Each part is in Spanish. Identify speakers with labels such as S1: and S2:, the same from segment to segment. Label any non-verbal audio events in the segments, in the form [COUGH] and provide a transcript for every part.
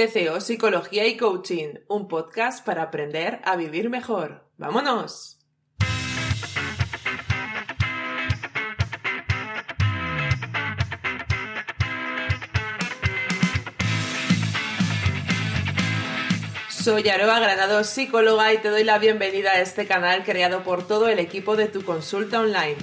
S1: TCO Psicología y Coaching, un podcast para aprender a vivir mejor. ¡Vámonos! Soy Aroa Granado, psicóloga, y te doy la bienvenida a este canal creado por todo el equipo de tu consulta online.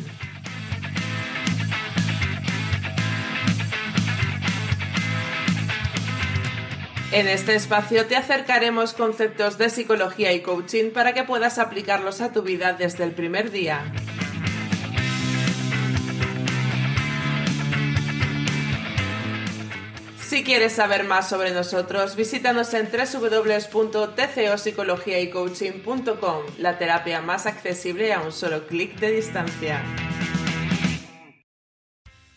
S1: En este espacio te acercaremos conceptos de psicología y coaching para que puedas aplicarlos a tu vida desde el primer día. Si quieres saber más sobre nosotros, visítanos en www.tcopsicologiaycoaching.com, la terapia más accesible a un solo clic de distancia.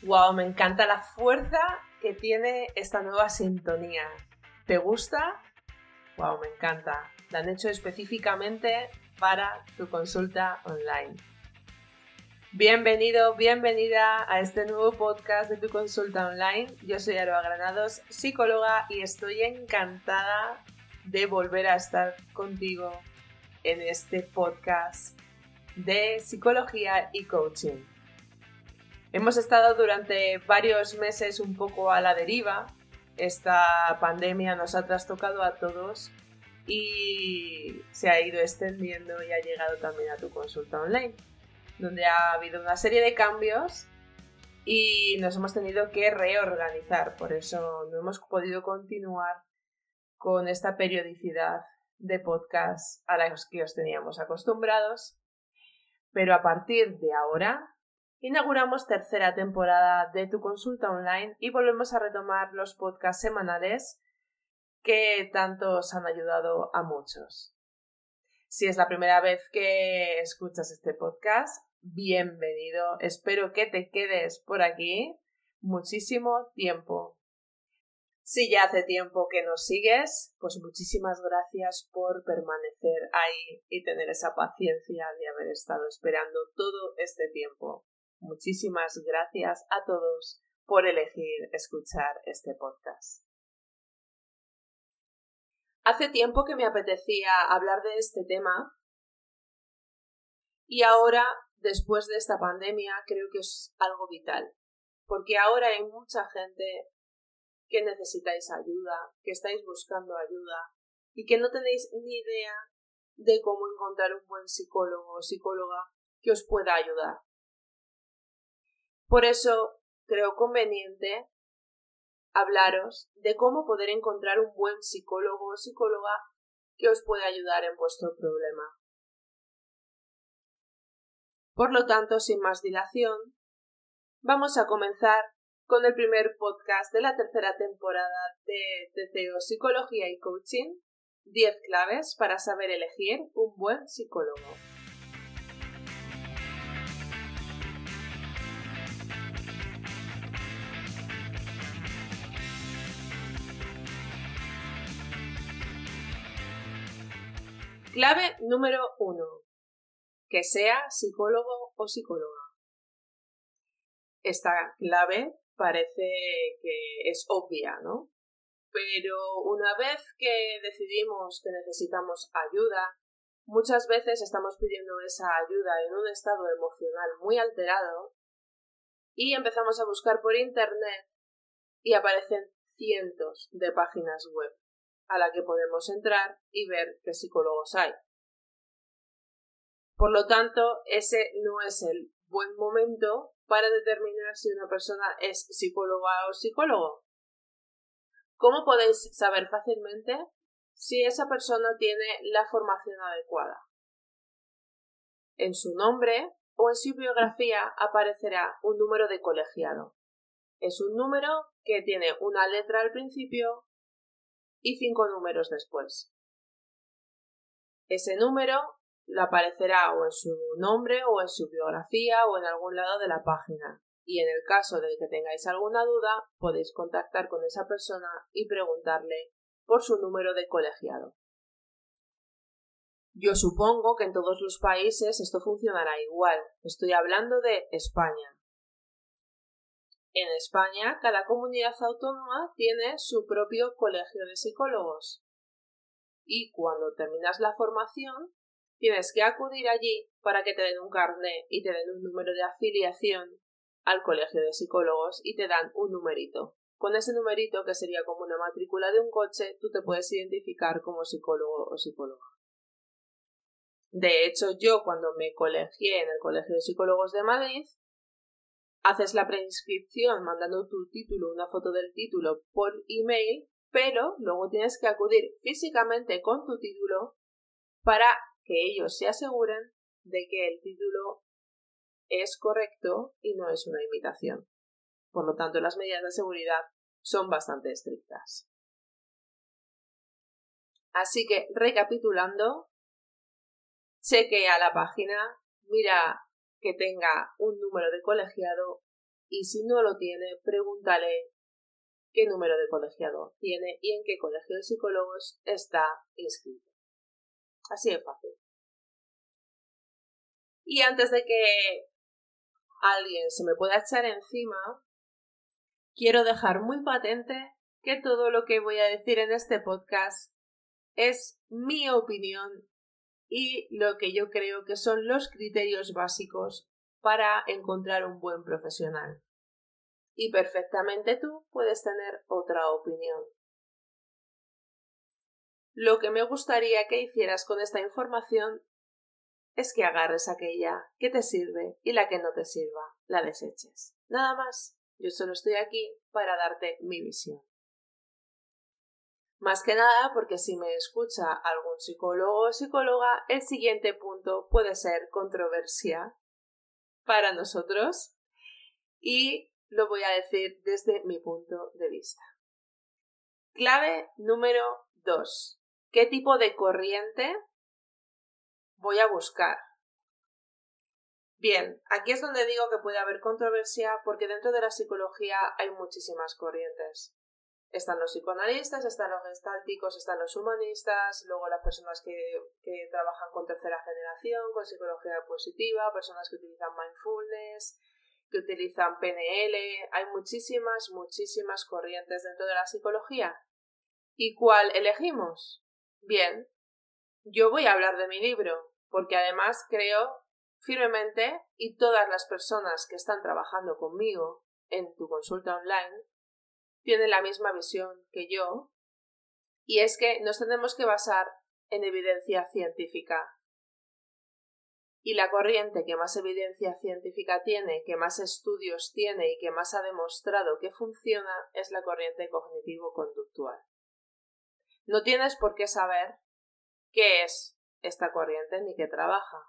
S1: Wow, me encanta la fuerza que tiene esta nueva sintonía. ¿Te gusta? Wow, me encanta. La han hecho específicamente para tu consulta online. Bienvenido, bienvenida a este nuevo podcast de tu consulta online. Yo soy Aroa Granados, psicóloga, y estoy encantada de volver a estar contigo en este podcast de psicología y coaching. Hemos estado durante varios meses un poco a la deriva esta pandemia nos ha trastocado a todos y se ha ido extendiendo y ha llegado también a tu consulta online, donde ha habido una serie de cambios y nos hemos tenido que reorganizar, por eso no hemos podido continuar con esta periodicidad de podcast a la que os teníamos acostumbrados. Pero a partir de ahora Inauguramos tercera temporada de tu consulta online y volvemos a retomar los podcasts semanales que tanto os han ayudado a muchos. Si es la primera vez que escuchas este podcast, bienvenido. Espero que te quedes por aquí muchísimo tiempo. Si ya hace tiempo que nos sigues, pues muchísimas gracias por permanecer ahí y tener esa paciencia de haber estado esperando todo este tiempo. Muchísimas gracias a todos por elegir escuchar este podcast. Hace tiempo que me apetecía hablar de este tema y ahora, después de esta pandemia, creo que es algo vital, porque ahora hay mucha gente que necesitáis ayuda, que estáis buscando ayuda y que no tenéis ni idea de cómo encontrar un buen psicólogo o psicóloga que os pueda ayudar. Por eso creo conveniente hablaros de cómo poder encontrar un buen psicólogo o psicóloga que os pueda ayudar en vuestro problema. Por lo tanto, sin más dilación, vamos a comenzar con el primer podcast de la tercera temporada de TCO Psicología y Coaching, 10 claves para saber elegir un buen psicólogo. Clave número uno. Que sea psicólogo o psicóloga. Esta clave parece que es obvia, ¿no? Pero una vez que decidimos que necesitamos ayuda, muchas veces estamos pidiendo esa ayuda en un estado emocional muy alterado y empezamos a buscar por Internet y aparecen cientos de páginas web a la que podemos entrar y ver qué psicólogos hay. Por lo tanto, ese no es el buen momento para determinar si una persona es psicóloga o psicólogo. ¿Cómo podéis saber fácilmente si esa persona tiene la formación adecuada? En su nombre o en su biografía aparecerá un número de colegiado. Es un número que tiene una letra al principio y cinco números después. Ese número le aparecerá o en su nombre o en su biografía o en algún lado de la página. Y en el caso de que tengáis alguna duda, podéis contactar con esa persona y preguntarle por su número de colegiado. Yo supongo que en todos los países esto funcionará igual. Estoy hablando de España. En España, cada comunidad autónoma tiene su propio colegio de psicólogos. Y cuando terminas la formación, tienes que acudir allí para que te den un carnet y te den un número de afiliación al colegio de psicólogos y te dan un numerito. Con ese numerito, que sería como una matrícula de un coche, tú te puedes identificar como psicólogo o psicóloga. De hecho, yo cuando me colegié en el Colegio de Psicólogos de Madrid, haces la preinscripción mandando tu título, una foto del título por email, pero luego tienes que acudir físicamente con tu título para que ellos se aseguren de que el título es correcto y no es una imitación. Por lo tanto, las medidas de seguridad son bastante estrictas. Así que, recapitulando, chequea la página, mira que tenga un número de colegiado y si no lo tiene, pregúntale qué número de colegiado tiene y en qué colegio de psicólogos está inscrito. Así de fácil. Y antes de que alguien se me pueda echar encima, quiero dejar muy patente que todo lo que voy a decir en este podcast es mi opinión y lo que yo creo que son los criterios básicos para encontrar un buen profesional. Y perfectamente tú puedes tener otra opinión. Lo que me gustaría que hicieras con esta información es que agarres aquella que te sirve y la que no te sirva, la deseches. Nada más. Yo solo estoy aquí para darte mi visión. Más que nada porque si me escucha algún psicólogo o psicóloga, el siguiente punto puede ser controversia para nosotros y lo voy a decir desde mi punto de vista. Clave número 2. ¿Qué tipo de corriente voy a buscar? Bien, aquí es donde digo que puede haber controversia porque dentro de la psicología hay muchísimas corrientes. Están los psicoanalistas, están los gestálticos, están los humanistas, luego las personas que, que trabajan con tercera generación, con psicología positiva, personas que utilizan mindfulness, que utilizan PNL. Hay muchísimas, muchísimas corrientes dentro de la psicología. ¿Y cuál elegimos? Bien, yo voy a hablar de mi libro, porque además creo firmemente y todas las personas que están trabajando conmigo en tu consulta online tiene la misma visión que yo, y es que nos tenemos que basar en evidencia científica. Y la corriente que más evidencia científica tiene, que más estudios tiene y que más ha demostrado que funciona es la corriente cognitivo-conductual. No tienes por qué saber qué es esta corriente ni qué trabaja,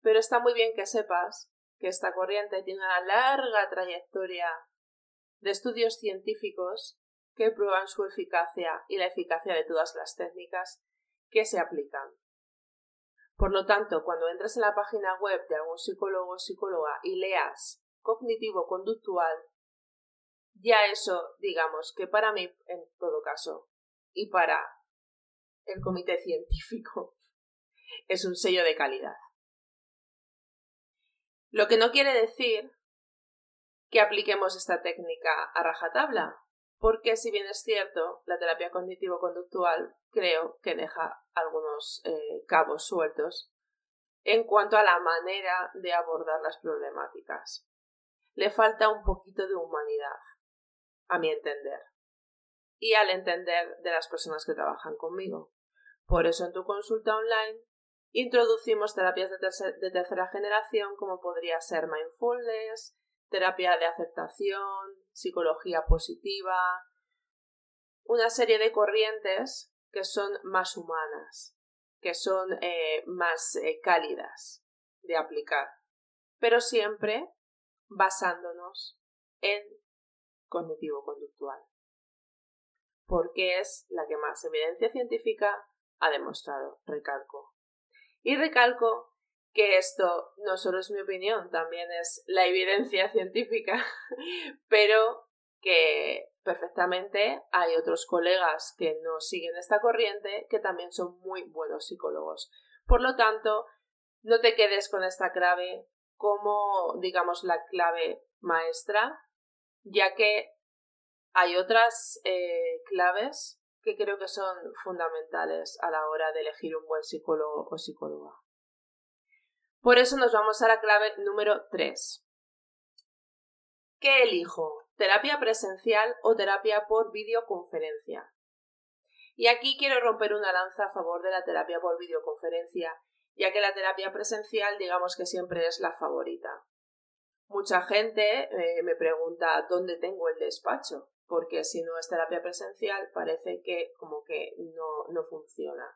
S1: pero está muy bien que sepas que esta corriente tiene una larga trayectoria de estudios científicos que prueban su eficacia y la eficacia de todas las técnicas que se aplican. Por lo tanto, cuando entres en la página web de algún psicólogo o psicóloga y leas cognitivo-conductual, ya eso, digamos, que para mí, en todo caso, y para el comité científico, [LAUGHS] es un sello de calidad. Lo que no quiere decir que apliquemos esta técnica a rajatabla, porque si bien es cierto, la terapia cognitivo-conductual creo que deja algunos eh, cabos sueltos en cuanto a la manera de abordar las problemáticas. Le falta un poquito de humanidad, a mi entender, y al entender de las personas que trabajan conmigo. Por eso en tu consulta online introducimos terapias de tercera generación como podría ser mindfulness, terapia de aceptación, psicología positiva, una serie de corrientes que son más humanas, que son eh, más eh, cálidas de aplicar, pero siempre basándonos en cognitivo-conductual, porque es la que más evidencia científica ha demostrado, recalco. Y recalco que esto no solo es mi opinión, también es la evidencia [LAUGHS] científica, pero que perfectamente hay otros colegas que no siguen esta corriente que también son muy buenos psicólogos. Por lo tanto, no te quedes con esta clave como, digamos, la clave maestra ya que hay otras eh, claves que creo que son fundamentales a la hora de elegir un buen psicólogo o psicóloga. Por eso nos vamos a la clave número 3. ¿Qué elijo? ¿Terapia presencial o terapia por videoconferencia? Y aquí quiero romper una lanza a favor de la terapia por videoconferencia, ya que la terapia presencial digamos que siempre es la favorita. Mucha gente eh, me pregunta dónde tengo el despacho, porque si no es terapia presencial parece que como que no, no funciona.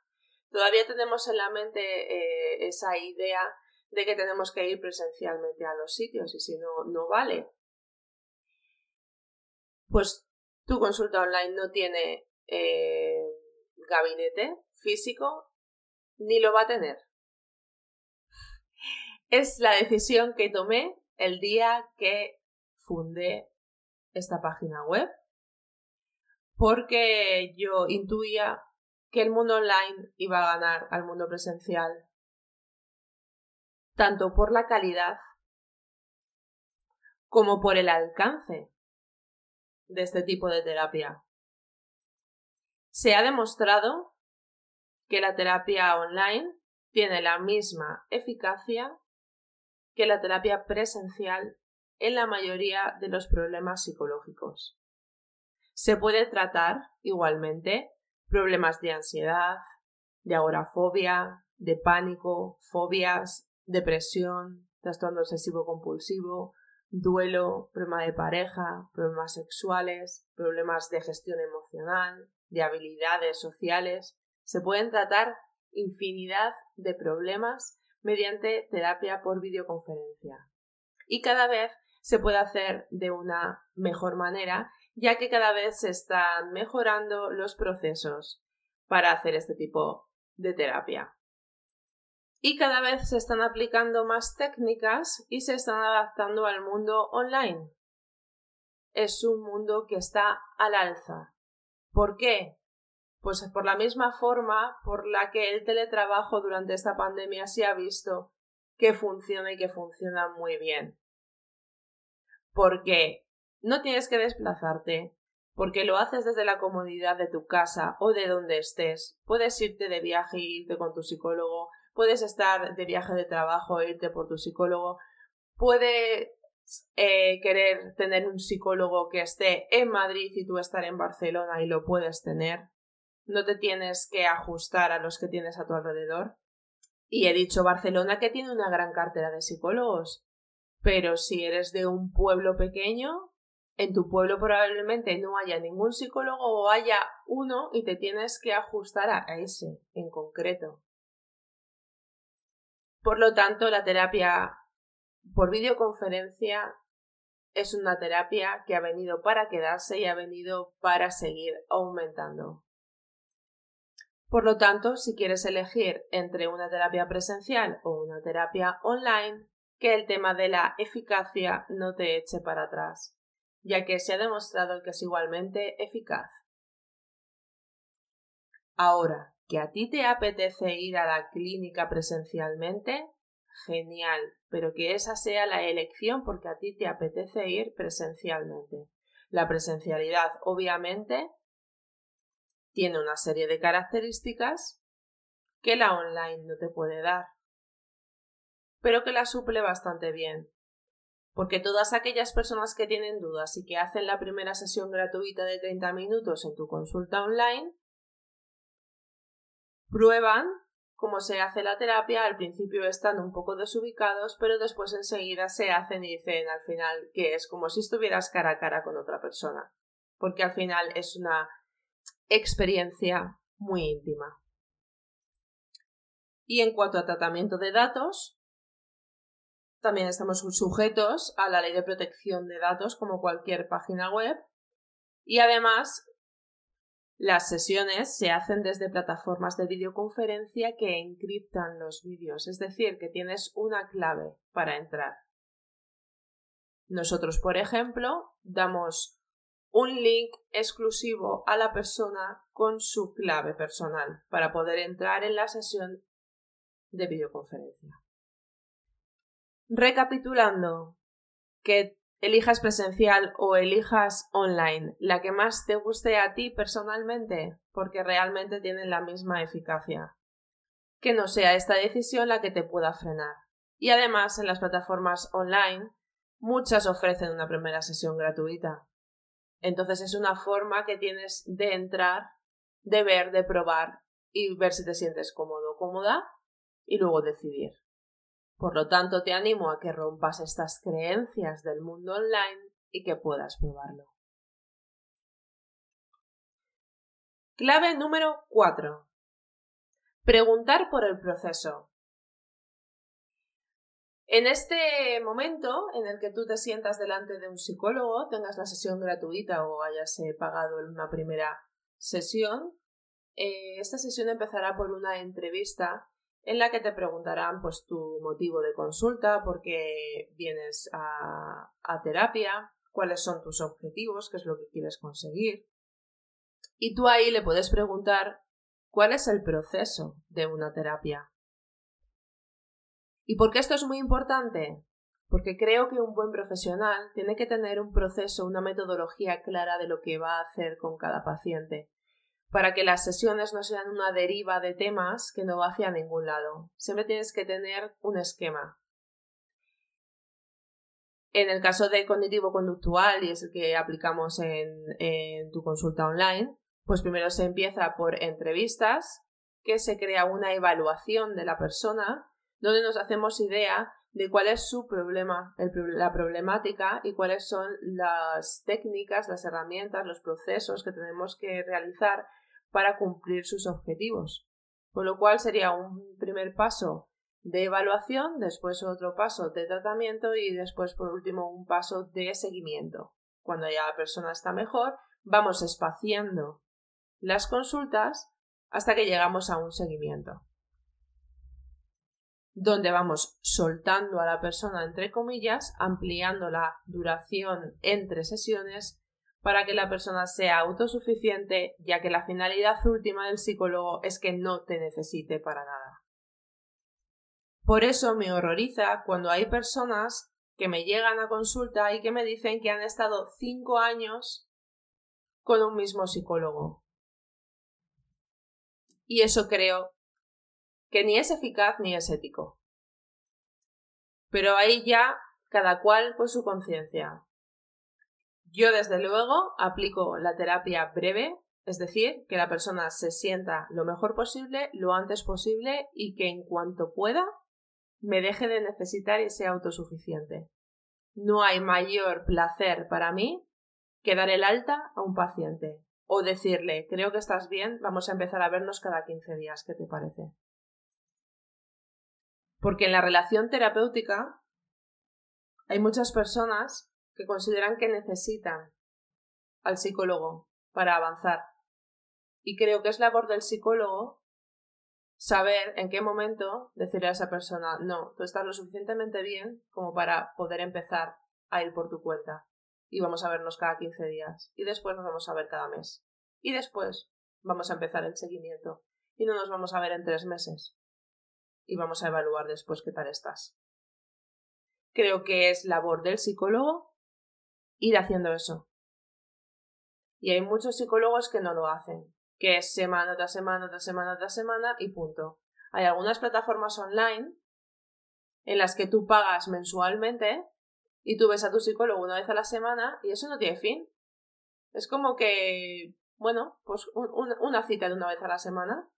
S1: Todavía tenemos en la mente eh, esa idea de que tenemos que ir presencialmente a los sitios y si no, no vale. Pues tu consulta online no tiene eh, gabinete físico ni lo va a tener. Es la decisión que tomé el día que fundé esta página web porque yo intuía que el mundo online iba a ganar al mundo presencial, tanto por la calidad como por el alcance de este tipo de terapia. Se ha demostrado que la terapia online tiene la misma eficacia que la terapia presencial en la mayoría de los problemas psicológicos. Se puede tratar igualmente problemas de ansiedad, de agorafobia, de pánico, fobias, depresión, trastorno obsesivo compulsivo, duelo, problema de pareja, problemas sexuales, problemas de gestión emocional, de habilidades sociales. Se pueden tratar infinidad de problemas mediante terapia por videoconferencia. Y cada vez se puede hacer de una mejor manera ya que cada vez se están mejorando los procesos para hacer este tipo de terapia. Y cada vez se están aplicando más técnicas y se están adaptando al mundo online. Es un mundo que está al alza. ¿Por qué? Pues por la misma forma por la que el teletrabajo durante esta pandemia se ha visto que funciona y que funciona muy bien. Porque no tienes que desplazarte, porque lo haces desde la comodidad de tu casa o de donde estés. Puedes irte de viaje irte con tu psicólogo, puedes estar de viaje de trabajo irte por tu psicólogo, puedes eh, querer tener un psicólogo que esté en Madrid y tú estar en Barcelona y lo puedes tener. No te tienes que ajustar a los que tienes a tu alrededor. Y he dicho Barcelona que tiene una gran cartera de psicólogos. Pero si eres de un pueblo pequeño, en tu pueblo probablemente no haya ningún psicólogo o haya uno y te tienes que ajustar a ese en concreto. Por lo tanto, la terapia por videoconferencia es una terapia que ha venido para quedarse y ha venido para seguir aumentando. Por lo tanto, si quieres elegir entre una terapia presencial o una terapia online, que el tema de la eficacia no te eche para atrás ya que se ha demostrado que es igualmente eficaz. Ahora, que a ti te apetece ir a la clínica presencialmente, genial, pero que esa sea la elección porque a ti te apetece ir presencialmente. La presencialidad, obviamente, tiene una serie de características que la online no te puede dar, pero que la suple bastante bien porque todas aquellas personas que tienen dudas y que hacen la primera sesión gratuita de 30 minutos en tu consulta online, prueban cómo se hace la terapia, al principio están un poco desubicados, pero después enseguida se hacen y dicen al final que es como si estuvieras cara a cara con otra persona, porque al final es una experiencia muy íntima. Y en cuanto a tratamiento de datos, también estamos sujetos a la ley de protección de datos como cualquier página web y además las sesiones se hacen desde plataformas de videoconferencia que encriptan los vídeos, es decir, que tienes una clave para entrar. Nosotros, por ejemplo, damos un link exclusivo a la persona con su clave personal para poder entrar en la sesión de videoconferencia. Recapitulando, que elijas presencial o elijas online, la que más te guste a ti personalmente, porque realmente tienen la misma eficacia. Que no sea esta decisión la que te pueda frenar. Y además, en las plataformas online, muchas ofrecen una primera sesión gratuita. Entonces es una forma que tienes de entrar, de ver, de probar y ver si te sientes cómodo o cómoda y luego decidir. Por lo tanto, te animo a que rompas estas creencias del mundo online y que puedas probarlo. Clave número 4. Preguntar por el proceso. En este momento en el que tú te sientas delante de un psicólogo, tengas la sesión gratuita o hayas eh, pagado en una primera sesión, eh, esta sesión empezará por una entrevista en la que te preguntarán pues tu motivo de consulta, por qué vienes a, a terapia, cuáles son tus objetivos, qué es lo que quieres conseguir. Y tú ahí le puedes preguntar cuál es el proceso de una terapia. ¿Y por qué esto es muy importante? Porque creo que un buen profesional tiene que tener un proceso, una metodología clara de lo que va a hacer con cada paciente, para que las sesiones no sean una deriva de temas que no va hacia ningún lado. Siempre tienes que tener un esquema. En el caso de cognitivo conductual, y es el que aplicamos en tu consulta online, pues primero se empieza por entrevistas, que se crea una evaluación de la persona donde nos hacemos idea de cuál es su problema, la problemática y cuáles son las técnicas, las herramientas, los procesos que tenemos que realizar para cumplir sus objetivos. Con lo cual sería un primer paso de evaluación, después otro paso de tratamiento y después por último un paso de seguimiento. Cuando ya la persona está mejor, vamos espaciando las consultas hasta que llegamos a un seguimiento donde vamos soltando a la persona entre comillas, ampliando la duración entre sesiones para que la persona sea autosuficiente, ya que la finalidad última del psicólogo es que no te necesite para nada. Por eso me horroriza cuando hay personas que me llegan a consulta y que me dicen que han estado cinco años con un mismo psicólogo. Y eso creo que ni es eficaz ni es ético. Pero ahí ya cada cual con su conciencia. Yo desde luego aplico la terapia breve, es decir, que la persona se sienta lo mejor posible, lo antes posible y que en cuanto pueda me deje de necesitar y sea autosuficiente. No hay mayor placer para mí que dar el alta a un paciente o decirle creo que estás bien, vamos a empezar a vernos cada 15 días, ¿qué te parece? Porque en la relación terapéutica hay muchas personas que consideran que necesitan al psicólogo para avanzar. Y creo que es labor del psicólogo saber en qué momento decirle a esa persona, no, tú estás lo suficientemente bien como para poder empezar a ir por tu cuenta. Y vamos a vernos cada 15 días. Y después nos vamos a ver cada mes. Y después vamos a empezar el seguimiento. Y no nos vamos a ver en tres meses y vamos a evaluar después qué tal estás. Creo que es labor del psicólogo ir haciendo eso. Y hay muchos psicólogos que no lo hacen, que es semana tras semana tras semana tras semana y punto. Hay algunas plataformas online en las que tú pagas mensualmente y tú ves a tu psicólogo una vez a la semana y eso no tiene fin. Es como que, bueno, pues una cita de una vez a la semana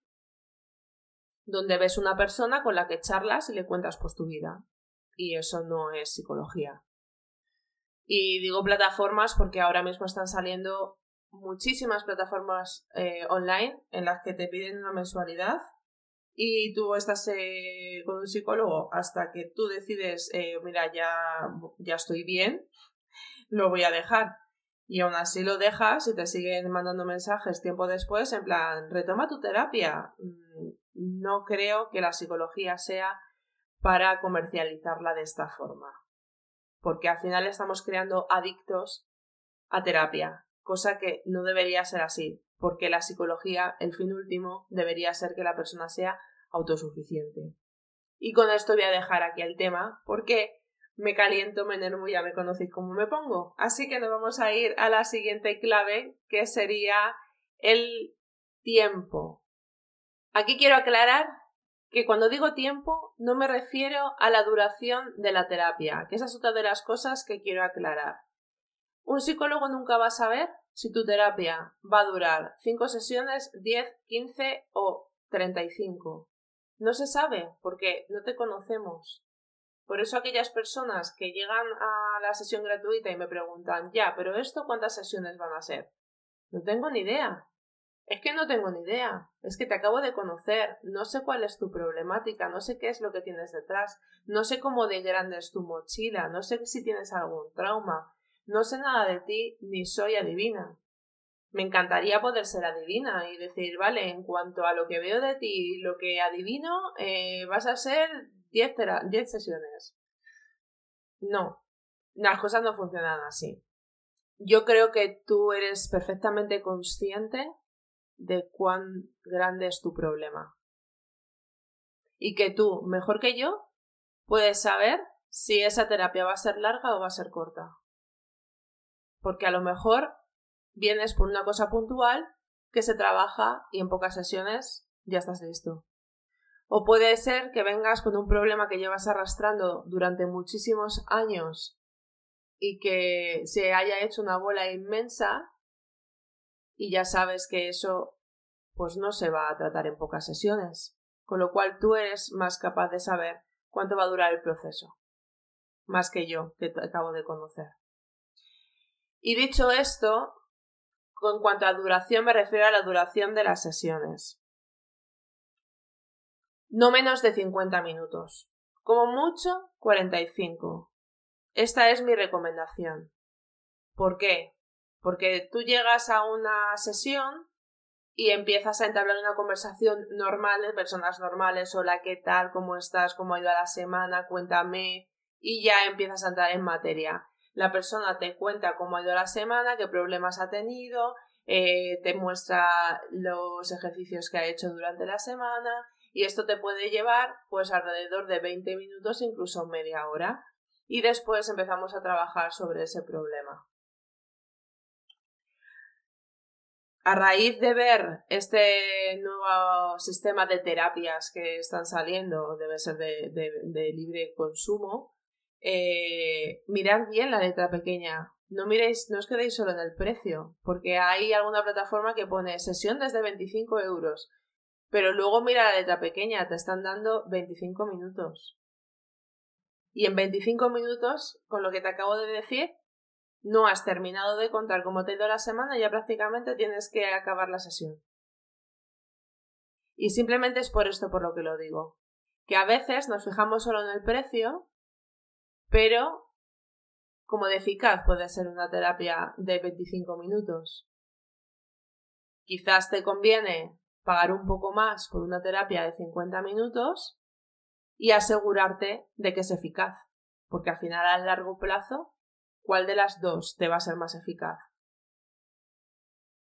S1: donde ves una persona con la que charlas y le cuentas pues tu vida. Y eso no es psicología. Y digo plataformas porque ahora mismo están saliendo muchísimas plataformas eh, online en las que te piden una mensualidad y tú estás eh, con un psicólogo hasta que tú decides, eh, mira, ya, ya estoy bien, lo voy a dejar. Y aún así lo dejas y te siguen mandando mensajes tiempo después en plan, retoma tu terapia. Mm, no creo que la psicología sea para comercializarla de esta forma. Porque al final estamos creando adictos a terapia, cosa que no debería ser así, porque la psicología, el fin último, debería ser que la persona sea autosuficiente. Y con esto voy a dejar aquí el tema, porque me caliento, me enervo, ya me conocéis cómo me pongo. Así que nos vamos a ir a la siguiente clave, que sería el tiempo. Aquí quiero aclarar que cuando digo tiempo no me refiero a la duración de la terapia, que esa es otra de las cosas que quiero aclarar. Un psicólogo nunca va a saber si tu terapia va a durar 5 sesiones, 10, 15 o 35. No se sabe porque no te conocemos. Por eso aquellas personas que llegan a la sesión gratuita y me preguntan, ya, pero esto cuántas sesiones van a ser? No tengo ni idea. Es que no tengo ni idea. Es que te acabo de conocer. No sé cuál es tu problemática. No sé qué es lo que tienes detrás. No sé cómo de grande es tu mochila. No sé si tienes algún trauma. No sé nada de ti ni soy adivina. Me encantaría poder ser adivina y decir, vale, en cuanto a lo que veo de ti y lo que adivino, eh, vas a ser 10 sesiones. No, las cosas no funcionan así. Yo creo que tú eres perfectamente consciente de cuán grande es tu problema. Y que tú, mejor que yo, puedes saber si esa terapia va a ser larga o va a ser corta. Porque a lo mejor vienes por una cosa puntual que se trabaja y en pocas sesiones ya estás listo. O puede ser que vengas con un problema que llevas arrastrando durante muchísimos años y que se haya hecho una bola inmensa y ya sabes que eso pues no se va a tratar en pocas sesiones, con lo cual tú eres más capaz de saber cuánto va a durar el proceso, más que yo, que te acabo de conocer. Y dicho esto, en cuanto a duración me refiero a la duración de las sesiones. No menos de 50 minutos. Como mucho, 45. Esta es mi recomendación. ¿Por qué? Porque tú llegas a una sesión y empiezas a entablar una conversación normal de personas normales, hola, ¿qué tal? ¿Cómo estás? ¿Cómo ha ido la semana? Cuéntame. Y ya empiezas a entrar en materia. La persona te cuenta cómo ha ido la semana, qué problemas ha tenido, eh, te muestra los ejercicios que ha hecho durante la semana y esto te puede llevar pues alrededor de 20 minutos, incluso media hora. Y después empezamos a trabajar sobre ese problema. A raíz de ver este nuevo sistema de terapias que están saliendo, debe ser de libre consumo, eh, mirad bien la letra pequeña. No miréis, no os quedéis solo en el precio, porque hay alguna plataforma que pone sesión desde 25 euros, pero luego mira la letra pequeña, te están dando 25 minutos. Y en 25 minutos, con lo que te acabo de decir, no has terminado de contar cómo te ha ido la semana, ya prácticamente tienes que acabar la sesión. Y simplemente es por esto por lo que lo digo. Que a veces nos fijamos solo en el precio pero como de eficaz puede ser una terapia de 25 minutos. Quizás te conviene pagar un poco más por una terapia de 50 minutos y asegurarte de que es eficaz, porque al final a largo plazo, ¿cuál de las dos te va a ser más eficaz?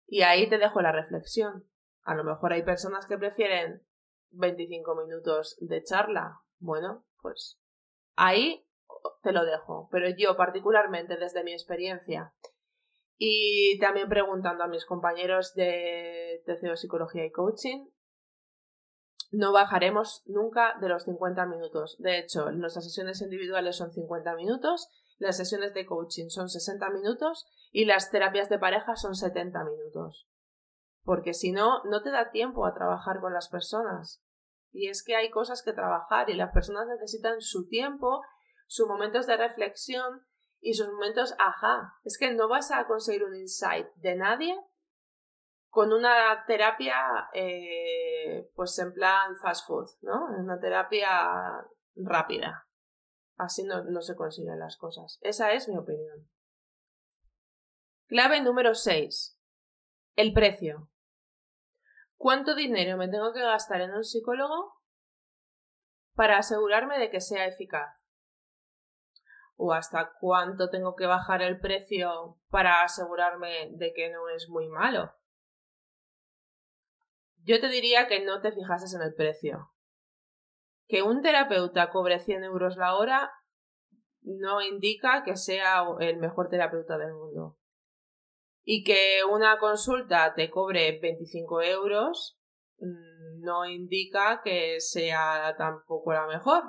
S1: Y ahí te dejo la reflexión. A lo mejor hay personas que prefieren 25 minutos de charla. Bueno, pues ahí te lo dejo, pero yo particularmente desde mi experiencia y también preguntando a mis compañeros de TCO Psicología y Coaching, no bajaremos nunca de los 50 minutos. De hecho, nuestras sesiones individuales son 50 minutos, las sesiones de coaching son 60 minutos y las terapias de pareja son 70 minutos. Porque si no, no te da tiempo a trabajar con las personas. Y es que hay cosas que trabajar y las personas necesitan su tiempo sus momentos de reflexión y sus momentos ajá. Es que no vas a conseguir un insight de nadie con una terapia eh, pues en plan fast food, ¿no? Una terapia rápida. Así no, se consiguen las cosas. Esa es mi opinión. Clave número 6. El precio. ¿Cuánto dinero me tengo que gastar en un psicólogo para asegurarme de que sea eficaz? o hasta cuánto tengo que bajar el precio para asegurarme de que no es muy malo. Yo te diría que no te fijases en el precio. Que un terapeuta cobre 100 euros la hora, no indica que sea el mejor terapeuta del mundo. Y que una consulta te cobre 25 euros mm, no indica que sea tampoco la mejor.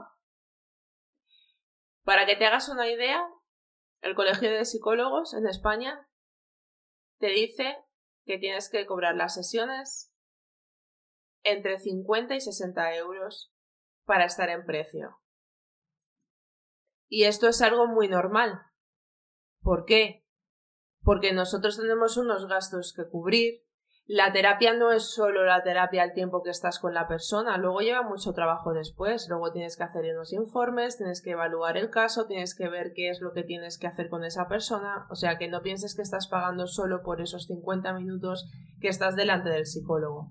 S1: Para que te hagas una idea, el Colegio de Psicólogos en España te dice que tienes que cobrar las sesiones entre 50 y 60 euros para estar en precio. Y esto es algo muy normal. ¿Por qué? Porque nosotros tenemos unos gastos que cubrir. La terapia no es solo la terapia al tiempo que estás con la persona, luego lleva mucho trabajo después, luego tienes que hacer unos informes, tienes que evaluar el caso, tienes que ver qué es lo que tienes que hacer con esa persona, o sea que no pienses que estás pagando solo por esos 50 minutos que estás delante del psicólogo.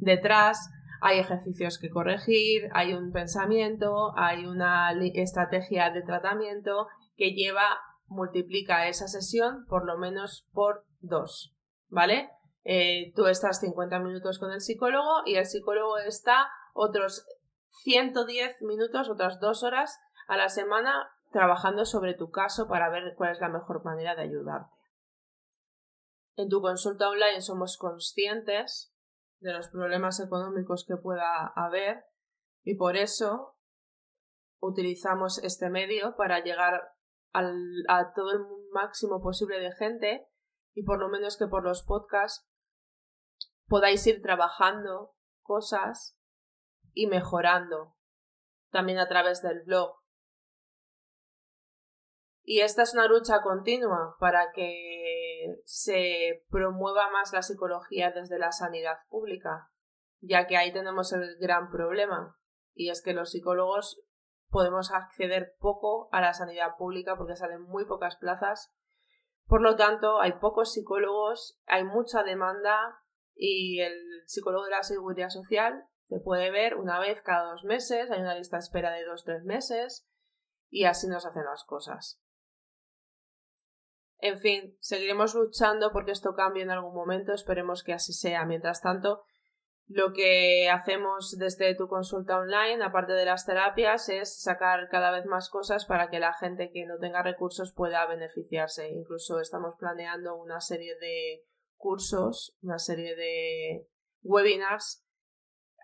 S1: Detrás hay ejercicios que corregir, hay un pensamiento, hay una estrategia de tratamiento que lleva, multiplica esa sesión por lo menos por dos, ¿vale? Eh, tú estás 50 minutos con el psicólogo y el psicólogo está otros 110 minutos, otras dos horas a la semana trabajando sobre tu caso para ver cuál es la mejor manera de ayudarte. En tu consulta online somos conscientes de los problemas económicos que pueda haber y por eso utilizamos este medio para llegar al, a todo el máximo posible de gente y por lo menos que por los podcasts podáis ir trabajando cosas y mejorando también a través del blog. Y esta es una lucha continua para que se promueva más la psicología desde la sanidad pública, ya que ahí tenemos el gran problema, y es que los psicólogos podemos acceder poco a la sanidad pública porque salen muy pocas plazas. Por lo tanto, hay pocos psicólogos, hay mucha demanda y el psicólogo de la seguridad social se puede ver una vez cada dos meses, hay una lista de espera de dos tres meses y así nos hacen las cosas. En fin, seguiremos luchando porque esto cambie en algún momento, esperemos que así sea. Mientras tanto, lo que hacemos desde tu consulta online, aparte de las terapias, es sacar cada vez más cosas para que la gente que no tenga recursos pueda beneficiarse. Incluso estamos planeando una serie de cursos, una serie de webinars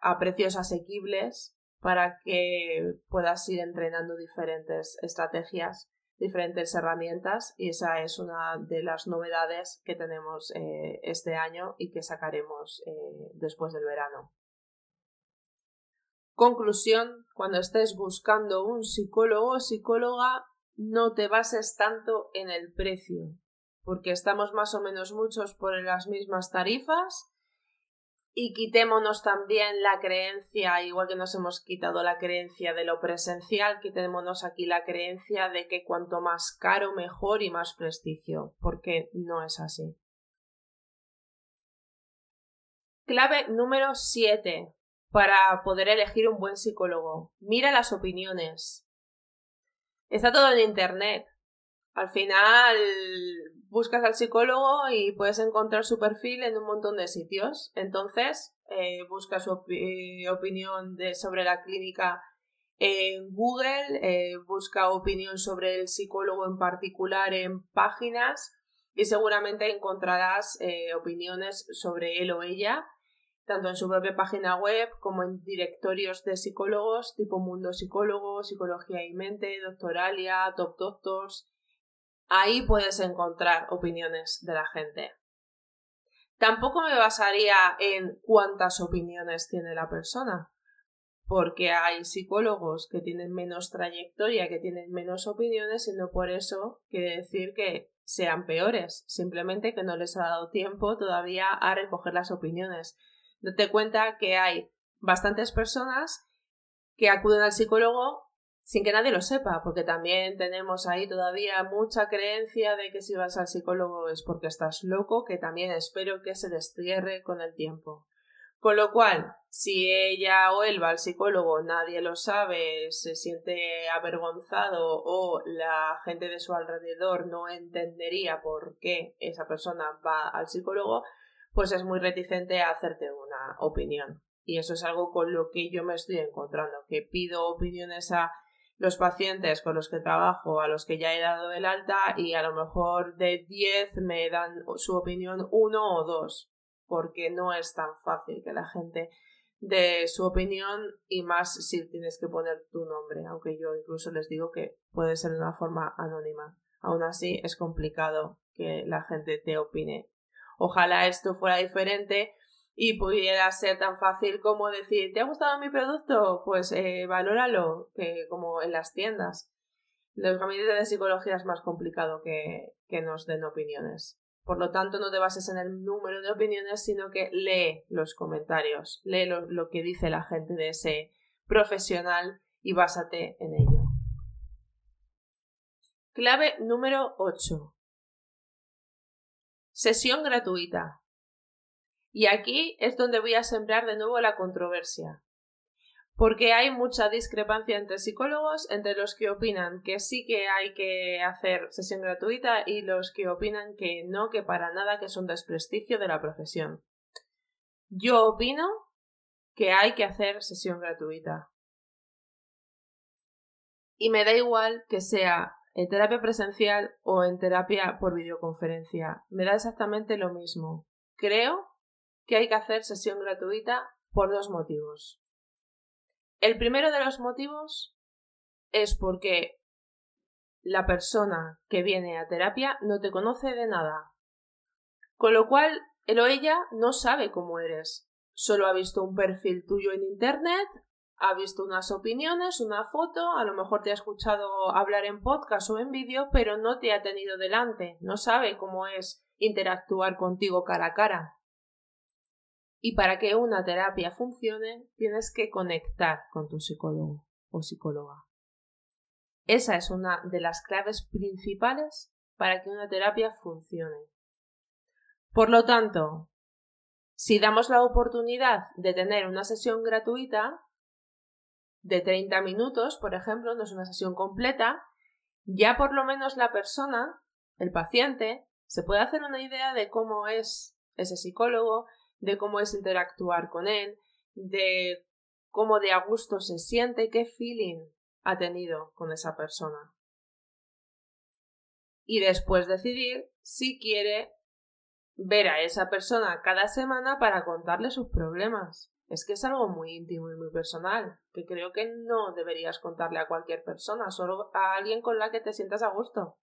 S1: a precios asequibles para que puedas ir entrenando diferentes estrategias diferentes herramientas y esa es una de las novedades que tenemos eh, este año y que sacaremos eh, después del verano. Conclusión, cuando estés buscando un psicólogo o psicóloga, no te bases tanto en el precio, porque estamos más o menos muchos por las mismas tarifas y quitémonos también la creencia, igual que nos hemos quitado la creencia de lo presencial, quitémonos aquí la creencia de que cuanto más caro mejor y más prestigio, porque no es así. Clave número 7 para poder elegir un buen psicólogo. Mira las opiniones. Está todo en Internet. Al final buscas al psicólogo y puedes encontrar su perfil en un montón de sitios. Entonces, eh, busca su eh, opinión sobre la clínica en Google, eh, busca opinión sobre el psicólogo en particular en páginas y seguramente encontrarás opiniones sobre él o ella, tanto en su propia página web como en directorios de psicólogos tipo Mundo Psicólogo, Psicología y Mente, Doctoralia, Top Doctors, Ahí puedes encontrar opiniones de la gente. Tampoco me basaría en cuántas opiniones tiene la persona, porque hay psicólogos que tienen menos trayectoria, que tienen menos opiniones y no por eso quiere decir que sean peores, simplemente que no les ha dado tiempo todavía a recoger las opiniones. Date cuenta que hay bastantes personas que acuden al psicólogo sin que nadie lo sepa, porque también tenemos ahí todavía mucha creencia de que si vas al psicólogo es porque estás loco, que también espero que se destierre con el tiempo. Con lo cual, si ella o él va al psicólogo, nadie lo sabe, se siente avergonzado o la gente de su alrededor no entendería por qué esa persona va al psicólogo, pues es muy reticente a hacerte una opinión. Y eso es algo con lo que yo me estoy encontrando, que pido opiniones a los pacientes con los que trabajo, a los que ya he dado el alta y a lo mejor de 10 me dan su opinión uno o dos, porque no es tan fácil que la gente dé su opinión y más si tienes que poner tu nombre, aunque yo incluso les digo que puede ser de una forma anónima. Aún así es complicado que la gente te opine. Ojalá esto fuera diferente y pudiera ser tan fácil como decir, ¿te ha gustado mi producto? Pues eh, valóralo, como en las tiendas. Los gabinetes de psicología es más complicado que, que nos den opiniones. Por lo tanto, no te bases en el número de opiniones, sino que lee los comentarios, lee lo, lo que dice la gente de ese profesional y básate en ello. Clave número 8. Sesión gratuita. Y aquí es donde voy a sembrar de nuevo la controversia. Porque hay mucha discrepancia entre psicólogos, entre los que opinan que sí que hay que hacer sesión gratuita y los que opinan que no, que para nada, que es un desprestigio de la profesión. Yo opino que hay que hacer sesión gratuita. Y me da igual que sea en terapia presencial o en terapia por videoconferencia. Me da exactamente lo mismo. Creo que hay que hacer sesión gratuita por dos motivos. El primero de los motivos es porque la persona que viene a terapia no te conoce de nada. Con lo cual, él o ella no sabe cómo eres. Solo ha visto un perfil tuyo en Internet, ha visto unas opiniones, una foto, a lo mejor te ha escuchado hablar en podcast o en vídeo, pero no te ha tenido delante, no sabe cómo es interactuar contigo cara a cara. Y para que una terapia funcione, tienes que conectar con tu psicólogo o psicóloga. Esa es una de las claves principales para que una terapia funcione. Por lo tanto, si damos la oportunidad de tener una sesión gratuita de 30 minutos, por ejemplo, no es una sesión completa, ya por lo menos la persona, el paciente, se puede hacer una idea de cómo es ese psicólogo, de cómo es interactuar con él, de cómo de a gusto se siente, qué feeling ha tenido con esa persona. Y después decidir si quiere ver a esa persona cada semana para contarle sus problemas. Es que es algo muy íntimo y muy personal, que creo que no deberías contarle a cualquier persona, solo a alguien con la que te sientas a gusto.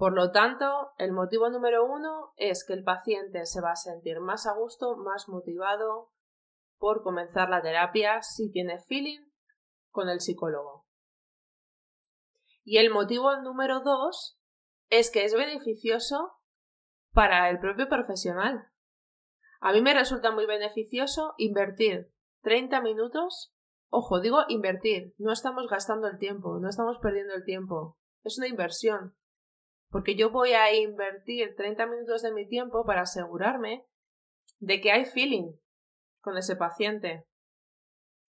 S1: Por lo tanto, el motivo número uno es que el paciente se va a sentir más a gusto, más motivado por comenzar la terapia si tiene feeling con el psicólogo. Y el motivo número dos es que es beneficioso para el propio profesional. A mí me resulta muy beneficioso invertir 30 minutos. Ojo, digo invertir, no estamos gastando el tiempo, no estamos perdiendo el tiempo. Es una inversión porque yo voy a invertir 30 minutos de mi tiempo para asegurarme de que hay feeling con ese paciente.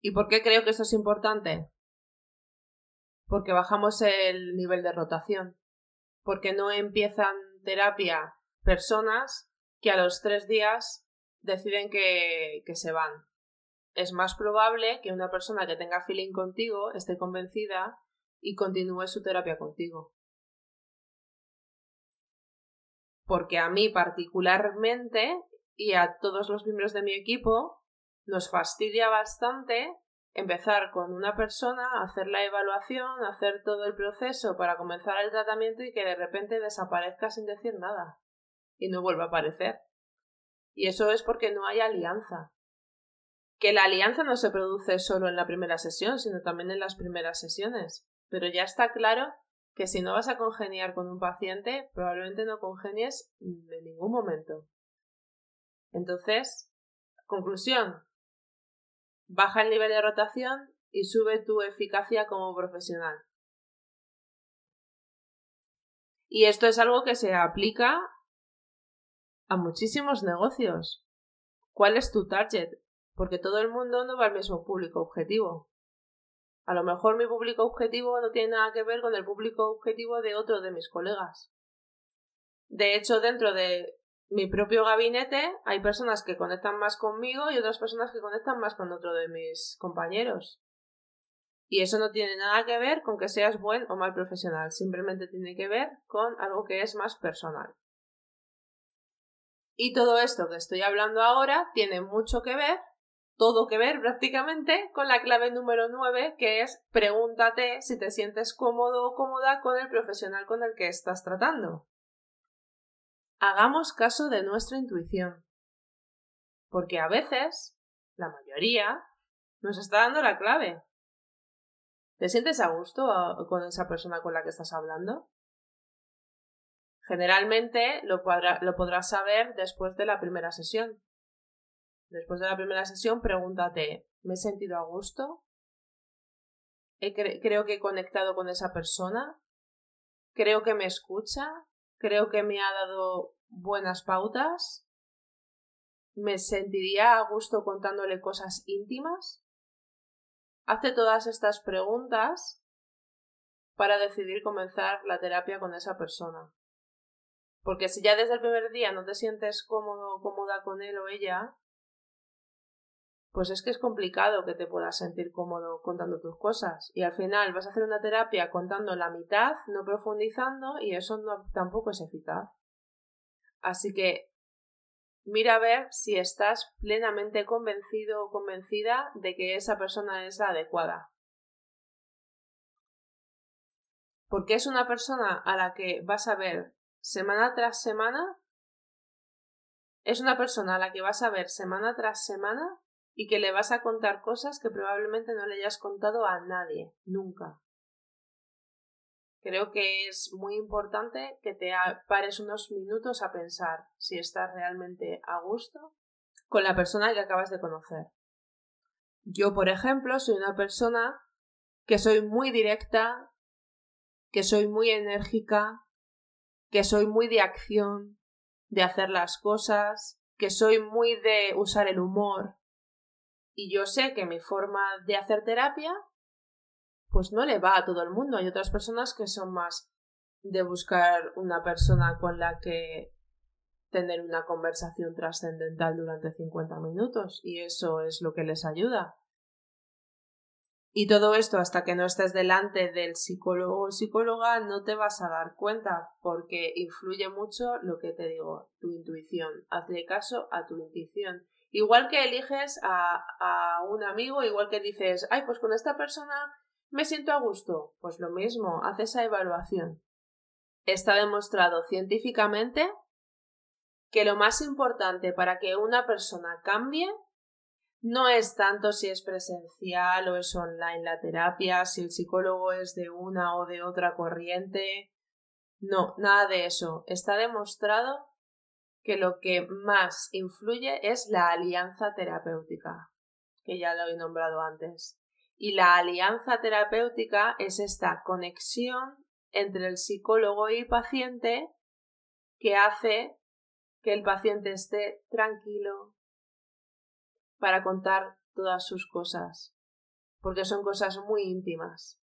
S1: ¿Y por qué creo que esto es importante? Porque bajamos el nivel de rotación. Porque no empiezan terapia personas que a los tres días deciden que, que se van. Es más probable que una persona que tenga feeling contigo esté convencida y continúe su terapia contigo porque a mí particularmente y a todos los miembros de mi equipo nos fastidia bastante empezar con una persona, hacer la evaluación, hacer todo el proceso para comenzar el tratamiento y que de repente desaparezca sin decir nada y no vuelva a aparecer. Y eso es porque no hay alianza. Que la alianza no se produce solo en la primera sesión, sino también en las primeras sesiones. Pero ya está claro que si no vas a congeniar con un paciente, probablemente no congenies en ningún momento. Entonces, conclusión, baja el nivel de rotación y sube tu eficacia como profesional. Y esto es algo que se aplica a muchísimos negocios. ¿Cuál es tu target? Porque todo el mundo no va al mismo público objetivo. A lo mejor mi público objetivo no tiene nada que ver con el público objetivo de otro de mis colegas. De hecho, dentro de mi propio gabinete hay personas que conectan más conmigo y otras personas que conectan más con otro de mis compañeros. Y eso no tiene nada que ver con que seas buen o mal profesional, simplemente tiene que ver con algo que es más personal. Y todo esto que estoy hablando ahora tiene mucho que ver, todo que ver prácticamente, con la clave número 9, que es pregúntate si te sientes cómodo o cómoda con el profesional con el que estás tratando. Hagamos caso de nuestra intuición. Porque a veces, la mayoría, nos está dando la clave. ¿Te sientes a gusto ah, con esa persona con la que estás hablando? Generalmente lo, podrás saber después de la primera sesión. Después de la primera sesión, pregúntate, ¿me he sentido a gusto? creo que he conectado con esa persona. Creo que me escucha. Creo que me ha dado buenas pautas. ¿Me sentiría a gusto contándole cosas íntimas? Hazte todas estas preguntas para decidir comenzar la terapia con esa persona. Porque si ya desde el primer día no te sientes cómodo cómoda con él o ella, pues es que es complicado que te puedas sentir cómodo contando tus cosas. Y al final vas a hacer una terapia contando la mitad, no profundizando, y eso no, tampoco es eficaz. Así que mira a ver si estás plenamente convencido o convencida de que esa persona es la adecuada. Porque es una persona a la que vas a ver semana tras semana. Es una persona a la que vas a ver semana tras semana y que le vas a contar cosas que probablemente no le hayas contado a nadie, nunca. Creo que es muy importante que te pares unos minutos a pensar si estás realmente a gusto con la persona que acabas de conocer. Yo, por ejemplo, soy una persona que soy muy directa, que soy muy enérgica, que soy muy de acción, de hacer las cosas, que soy muy de usar el humor. Y yo sé que mi forma de hacer terapia pues no le va a todo el mundo. Hay otras personas que son más de buscar una persona con la que tener una conversación trascendental durante 50 minutos y eso es lo que les ayuda. Y todo esto hasta que no estés delante del psicólogo o psicóloga no te vas a dar cuenta porque influye mucho lo que te digo, tu intuición. Hazle caso a tu intuición. Igual que eliges a, a un amigo, igual que dices, ay, pues con esta persona ¿Me siento a gusto? Pues lo mismo, haz esa evaluación. Está demostrado científicamente que lo más importante para que una persona cambie no es tanto si es presencial o es online la terapia, si el psicólogo es de una o de otra corriente. No, nada de eso. Está demostrado que lo que más influye es la alianza terapéutica, que ya lo he nombrado antes. Y la alianza terapéutica es esta conexión entre el psicólogo y paciente que hace que el paciente esté tranquilo para contar todas sus cosas, porque son cosas muy íntimas.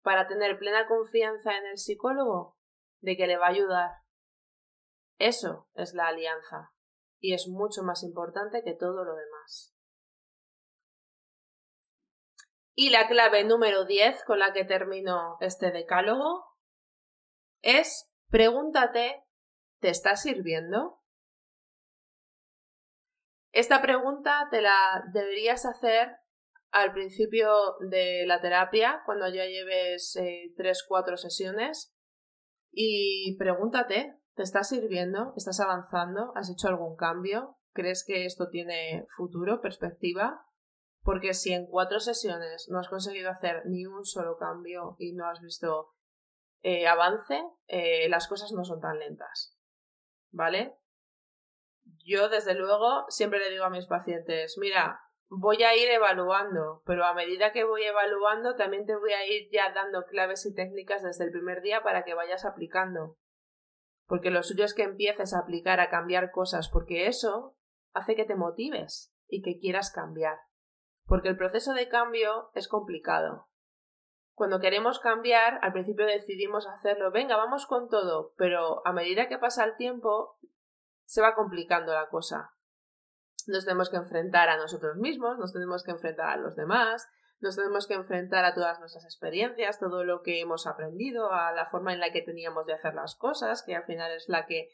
S1: Para tener plena confianza en el psicólogo de que le va a ayudar. Eso es la alianza y es mucho más importante que todo lo demás. Y la clave número 10 con la que termino este decálogo es pregúntate, ¿te está sirviendo? Esta pregunta te la deberías hacer al principio de la terapia, cuando ya lleves 3-4 eh, sesiones, y pregúntate, ¿te está sirviendo? ¿Estás avanzando? ¿Has hecho algún cambio? ¿Crees que esto tiene futuro, perspectiva? Porque si en cuatro sesiones no has conseguido hacer ni un solo cambio y no has visto eh, avance, eh, las cosas no son tan lentas. ¿Vale? Yo, desde luego, siempre le digo a mis pacientes, mira, voy a ir evaluando, pero a medida que voy evaluando, también te voy a ir ya dando claves y técnicas desde el primer día para que vayas aplicando. Porque lo suyo es que empieces a aplicar, a cambiar cosas, porque eso hace que te motives y que quieras cambiar porque el proceso de cambio es complicado. Cuando queremos cambiar, al principio decidimos hacerlo, venga, vamos con todo, pero a medida que pasa el tiempo, se va complicando la cosa. Nos tenemos que enfrentar a nosotros mismos, nos tenemos que enfrentar a los demás, nos tenemos que enfrentar a todas nuestras experiencias, todo lo que hemos aprendido, a la forma en la que teníamos de hacer las cosas, que al final es la que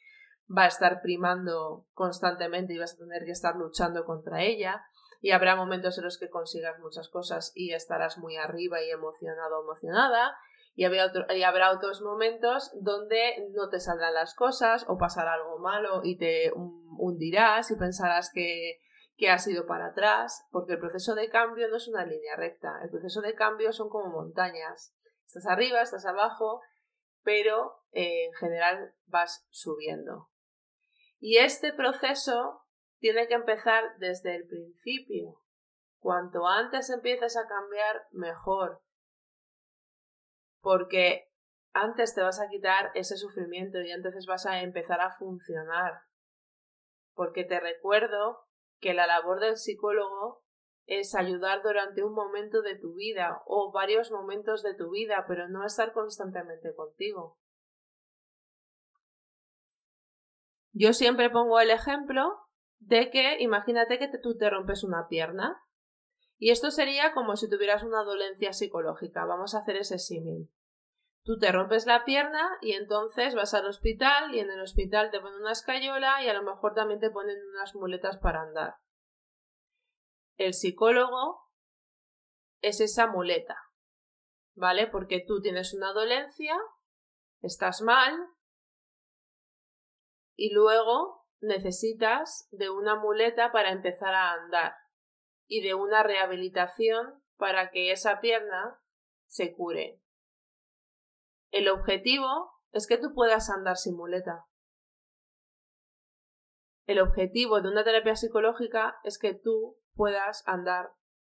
S1: va a estar primando constantemente y vas a tener que estar luchando contra ella. Y habrá momentos en los que consigas muchas cosas y estarás muy arriba y emocionado o emocionada. Y, y habrá otros momentos donde no te saldrán las cosas o pasará algo malo y te hundirás y pensarás que, que has ido para atrás, porque el proceso de cambio no es una línea recta. El proceso de cambio son como montañas. Estás arriba, estás abajo, pero eh, en general vas subiendo. Y este proceso tiene que empezar desde el principio. Cuanto antes empieces a cambiar, mejor. Porque antes te vas a quitar ese sufrimiento y entonces vas a empezar a funcionar. Porque te recuerdo que la labor del psicólogo es ayudar durante un momento de tu vida o varios momentos de tu vida, pero no estar constantemente contigo. Yo siempre pongo el ejemplo de que imagínate que tú te rompes una pierna y esto sería como si tuvieras una dolencia psicológica. Vamos a hacer ese símil. Tú te rompes la pierna y entonces vas al hospital y en el hospital te ponen una escayola y a lo mejor también te ponen unas muletas para andar. El psicólogo es esa muleta, ¿vale? Porque tú tienes una dolencia, estás mal y luego necesitas de una muleta para empezar a andar y de una rehabilitación para que esa pierna se cure. El objetivo es que tú puedas andar sin muleta. El objetivo de una terapia psicológica es que tú puedas andar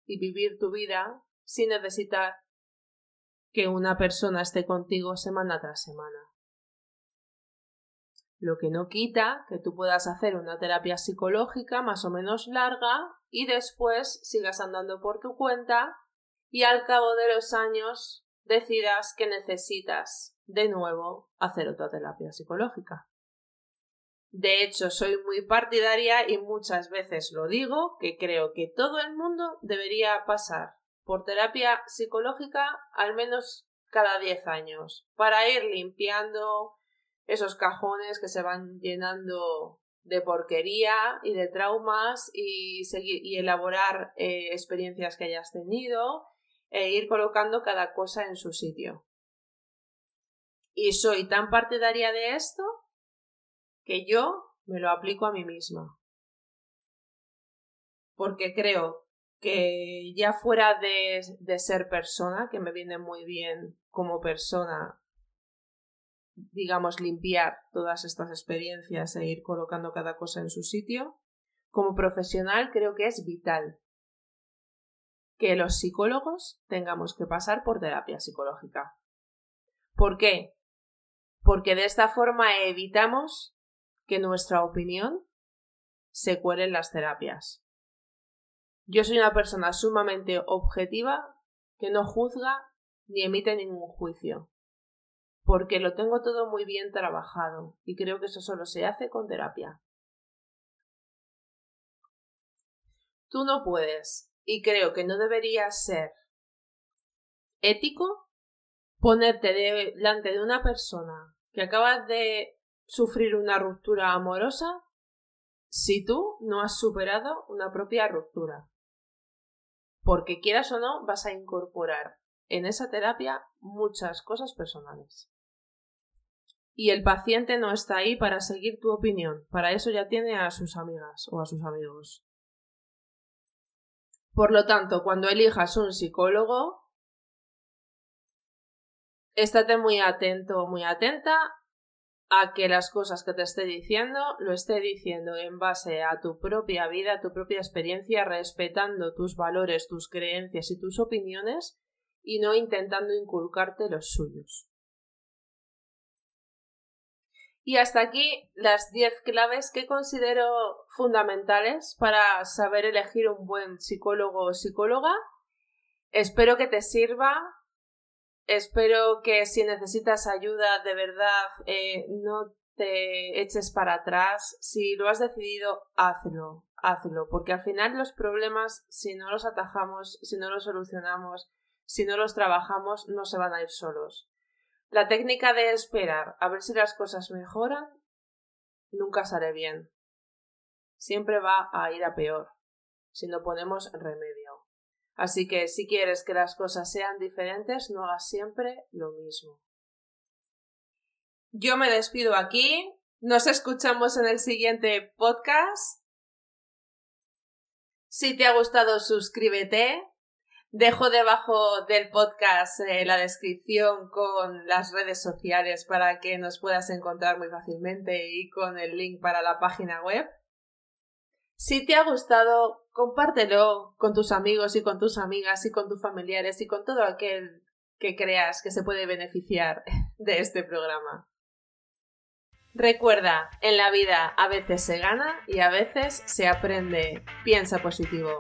S1: y vivir tu vida sin necesitar que una persona esté contigo semana tras semana. Lo que no quita que tú puedas hacer una terapia psicológica más o menos larga y después sigas andando por tu cuenta y al cabo de los años decidas que necesitas de nuevo hacer otra terapia psicológica. De hecho, soy muy partidaria y muchas veces lo digo que creo que todo el mundo debería pasar por terapia psicológica al menos cada 10 años para ir limpiando esos cajones que se van llenando de porquería y de traumas y, seguir, y elaborar eh, experiencias que hayas tenido e ir colocando cada cosa en su sitio. Y soy tan partidaria de esto que yo me lo aplico a mí misma. Porque creo que ya fuera de, de ser persona, que me viene muy bien como persona, digamos, limpiar todas estas experiencias e ir colocando cada cosa en su sitio, como profesional creo que es vital que los psicólogos tengamos que pasar por terapia psicológica. ¿Por qué? Porque de esta forma evitamos que nuestra opinión se cuele en las terapias. Yo soy una persona sumamente objetiva que no juzga ni emite ningún juicio, porque lo tengo todo muy bien trabajado y creo que eso solo se hace con terapia. Tú no puedes y creo que no debería ser ético ponerte delante de una persona que acaba de sufrir una ruptura amorosa si tú no has superado una propia ruptura. Porque quieras o no, vas a incorporar en esa terapia muchas cosas personales. Y el paciente no está ahí para seguir tu opinión, para eso ya tiene a sus amigas o a sus amigos. Por lo tanto, cuando elijas un psicólogo, estate muy atento, muy atenta a que las cosas que te esté diciendo lo esté diciendo en base a tu propia vida, a tu propia experiencia, respetando tus valores, tus creencias y tus opiniones y no intentando inculcarte los suyos. Y hasta aquí las 10 claves que considero fundamentales para saber elegir un buen psicólogo o psicóloga. Espero que te sirva. Espero que si necesitas ayuda de verdad eh, no te eches para atrás. Si lo has decidido, hazlo, hazlo, porque al final los problemas, si no los atajamos, si no los solucionamos, si no los trabajamos, no se van a ir solos. La técnica de esperar a ver si las cosas mejoran nunca sale bien. Siempre va a ir a peor si no ponemos remedio. Así que si quieres que las cosas sean diferentes, no hagas siempre lo mismo. Yo me despido aquí. Nos escuchamos en el siguiente podcast. Si te ha gustado, suscríbete. Dejo debajo del podcast eh, la descripción con las redes sociales para que nos puedas encontrar muy fácilmente y con el link para la página web. Si te ha gustado, compártelo con tus amigos y con tus amigas y con tus familiares y con todo aquel que creas que se puede beneficiar [LAUGHS] de este programa. Recuerda, en la vida a veces se gana y a veces se aprende. Piensa positivo.